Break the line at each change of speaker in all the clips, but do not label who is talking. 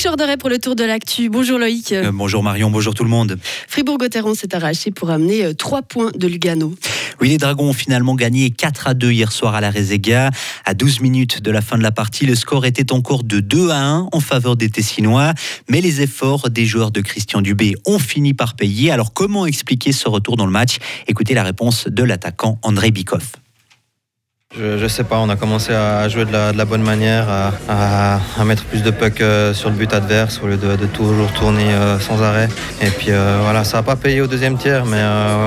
Loïc Jorderet pour le tour de l'actu. Bonjour Loïc.
Euh, bonjour Marion, bonjour tout le monde.
Fribourg-Gotteron s'est arraché pour amener 3 euh, points de Lugano.
Oui, les Dragons ont finalement gagné 4 à 2 hier soir à la Rezega. À 12 minutes de la fin de la partie, le score était encore de 2 à 1 en faveur des Tessinois. Mais les efforts des joueurs de Christian Dubé ont fini par payer. Alors comment expliquer ce retour dans le match? Écoutez la réponse de l'attaquant André Bikoff.
Je, sais pas, on a commencé à jouer de la, bonne manière, à, mettre plus de puck euh, sur le but adverse au lieu de, toujours tourner euh, sans arrêt. Et puis euh, voilà, ça n'a pas payé au deuxième tiers, mais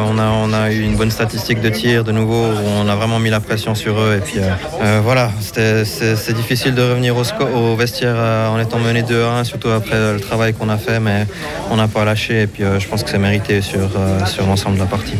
on, a, eu une bonne statistique de tir de nouveau, on a vraiment mis la pression sur eux. Et puis voilà, c'est difficile de revenir au, vestiaire en étant mené 2-1, surtout après le travail qu'on a fait, mais on n'a pas lâché. Et puis je pense que c'est mérité sur l'ensemble de la partie.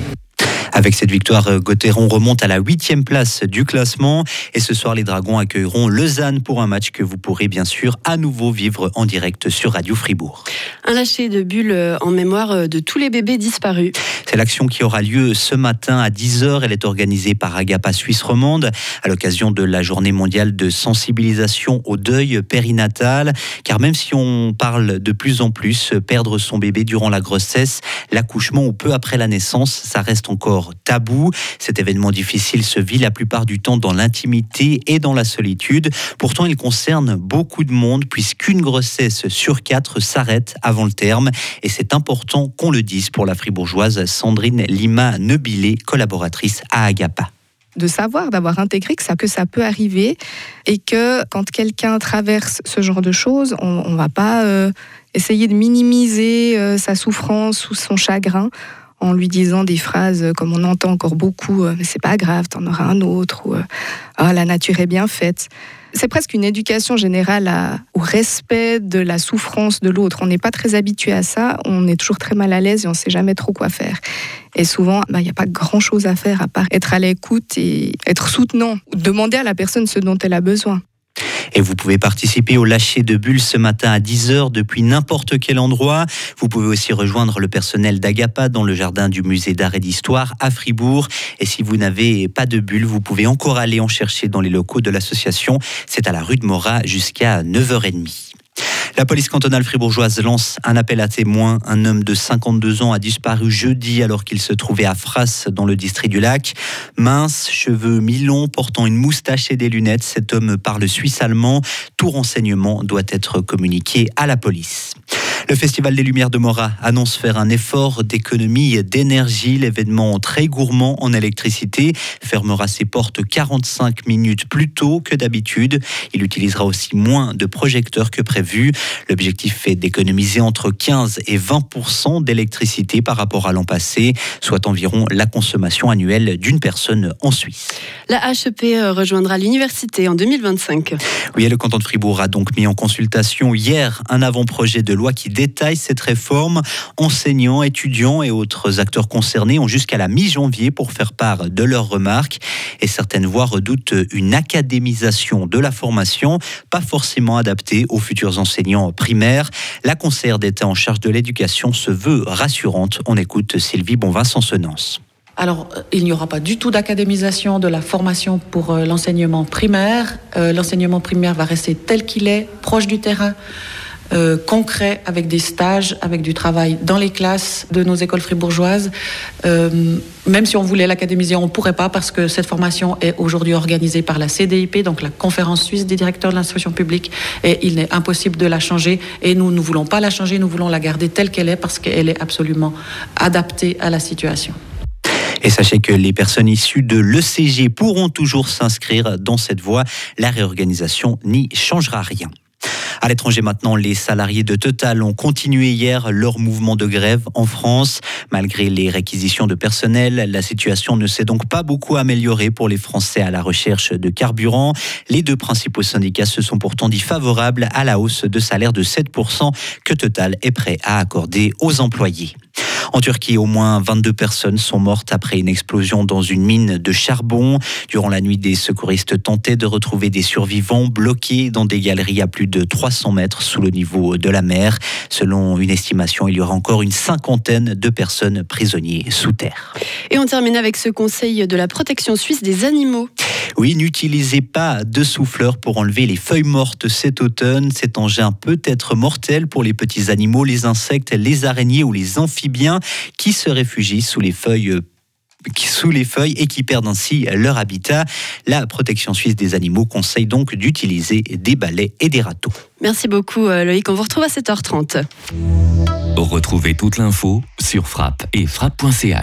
Avec cette victoire, euh, Gauthieron remonte à la huitième place du classement. Et ce soir, les Dragons accueilleront Lausanne pour un match que vous pourrez bien sûr à nouveau vivre en direct sur Radio Fribourg.
Un lâcher de bulles euh, en mémoire euh, de tous les bébés disparus.
C'est l'action qui aura lieu ce matin à 10h. Elle est organisée par Agapa Suisse Romande à l'occasion de la journée mondiale de sensibilisation au deuil périnatal. Car même si on parle de plus en plus, perdre son bébé durant la grossesse, l'accouchement ou peu après la naissance, ça reste encore tabou. Cet événement difficile se vit la plupart du temps dans l'intimité et dans la solitude. Pourtant, il concerne beaucoup de monde puisqu'une grossesse sur quatre s'arrête avant le terme. Et c'est important qu'on le dise pour la fribourgeoise Sandrine Lima Nebilé, collaboratrice à Agapa
de savoir, d'avoir intégré que ça, que ça peut arriver et que quand quelqu'un traverse ce genre de choses, on ne va pas euh, essayer de minimiser euh, sa souffrance ou son chagrin en lui disant des phrases comme on entend encore beaucoup, euh, mais c'est pas grave, t'en auras un autre, ou euh, ah, la nature est bien faite. C'est presque une éducation générale au respect de la souffrance de l'autre. On n'est pas très habitué à ça, on est toujours très mal à l'aise et on sait jamais trop quoi faire. Et souvent, bah, il n'y a pas grand-chose à faire à part être à l'écoute et être soutenant, demander à la personne ce dont elle a besoin.
Et vous pouvez participer au lâcher de bulles ce matin à 10h depuis n'importe quel endroit. Vous pouvez aussi rejoindre le personnel d'Agapa dans le jardin du musée d'art et d'histoire à Fribourg. Et si vous n'avez pas de bulles, vous pouvez encore aller en chercher dans les locaux de l'association. C'est à la rue de Morat jusqu'à 9h30. La police cantonale fribourgeoise lance un appel à témoins. Un homme de 52 ans a disparu jeudi alors qu'il se trouvait à Fras dans le district du lac. Mince, cheveux mi-longs, portant une moustache et des lunettes, cet homme parle suisse-allemand. Tout renseignement doit être communiqué à la police. Le Festival des Lumières de Morat annonce faire un effort d'économie d'énergie. L'événement très gourmand en électricité fermera ses portes 45 minutes plus tôt que d'habitude. Il utilisera aussi moins de projecteurs que prévu. L'objectif est d'économiser entre 15 et 20 d'électricité par rapport à l'an passé, soit environ la consommation annuelle d'une personne en Suisse.
La HEP euh, rejoindra l'université en 2025.
Oui, le canton de Fribourg a donc mis en consultation hier un avant-projet de loi qui détaille cette réforme. Enseignants, étudiants et autres acteurs concernés ont jusqu'à la mi-janvier pour faire part de leurs remarques. Et certaines voix redoutent une académisation de la formation, pas forcément adaptée aux futurs enseignants primaires. La conseillère d'État en charge de l'éducation se veut rassurante. On écoute Sylvie Bonvin-Sensonance.
Alors, euh, il n'y aura pas du tout d'académisation de la formation pour euh, l'enseignement primaire. Euh, l'enseignement primaire va rester tel qu'il est, proche du terrain. Euh, concret avec des stages, avec du travail dans les classes de nos écoles fribourgeoises. Euh, même si on voulait l'académiser, on ne pourrait pas parce que cette formation est aujourd'hui organisée par la CDIP, donc la Conférence suisse des directeurs de l'instruction publique, et il est impossible de la changer. Et nous ne voulons pas la changer, nous voulons la garder telle qu'elle est parce qu'elle est absolument adaptée à la situation.
Et sachez que les personnes issues de l'ECG pourront toujours s'inscrire dans cette voie. La réorganisation n'y changera rien. À l'étranger maintenant, les salariés de Total ont continué hier leur mouvement de grève en France. Malgré les réquisitions de personnel, la situation ne s'est donc pas beaucoup améliorée pour les Français à la recherche de carburant. Les deux principaux syndicats se sont pourtant dit favorables à la hausse de salaire de 7% que Total est prêt à accorder aux employés. En Turquie, au moins 22 personnes sont mortes après une explosion dans une mine de charbon. Durant la nuit, des secouristes tentaient de retrouver des survivants bloqués dans des galeries à plus de 300 mètres sous le niveau de la mer. Selon une estimation, il y aura encore une cinquantaine de personnes prisonniers sous terre.
Et on termine avec ce conseil de la protection suisse des animaux.
Oui, n'utilisez pas de souffleur pour enlever les feuilles mortes cet automne. Cet engin peut être mortel pour les petits animaux, les insectes, les araignées ou les amphibiens qui se réfugient sous les feuilles sous les feuilles et qui perdent ainsi leur habitat. La protection suisse des animaux conseille donc d'utiliser des balais et des râteaux.
Merci beaucoup euh, Loïc, on vous retrouve à 7h30.
Retrouvez toute l'info sur frappe et frappe.ch.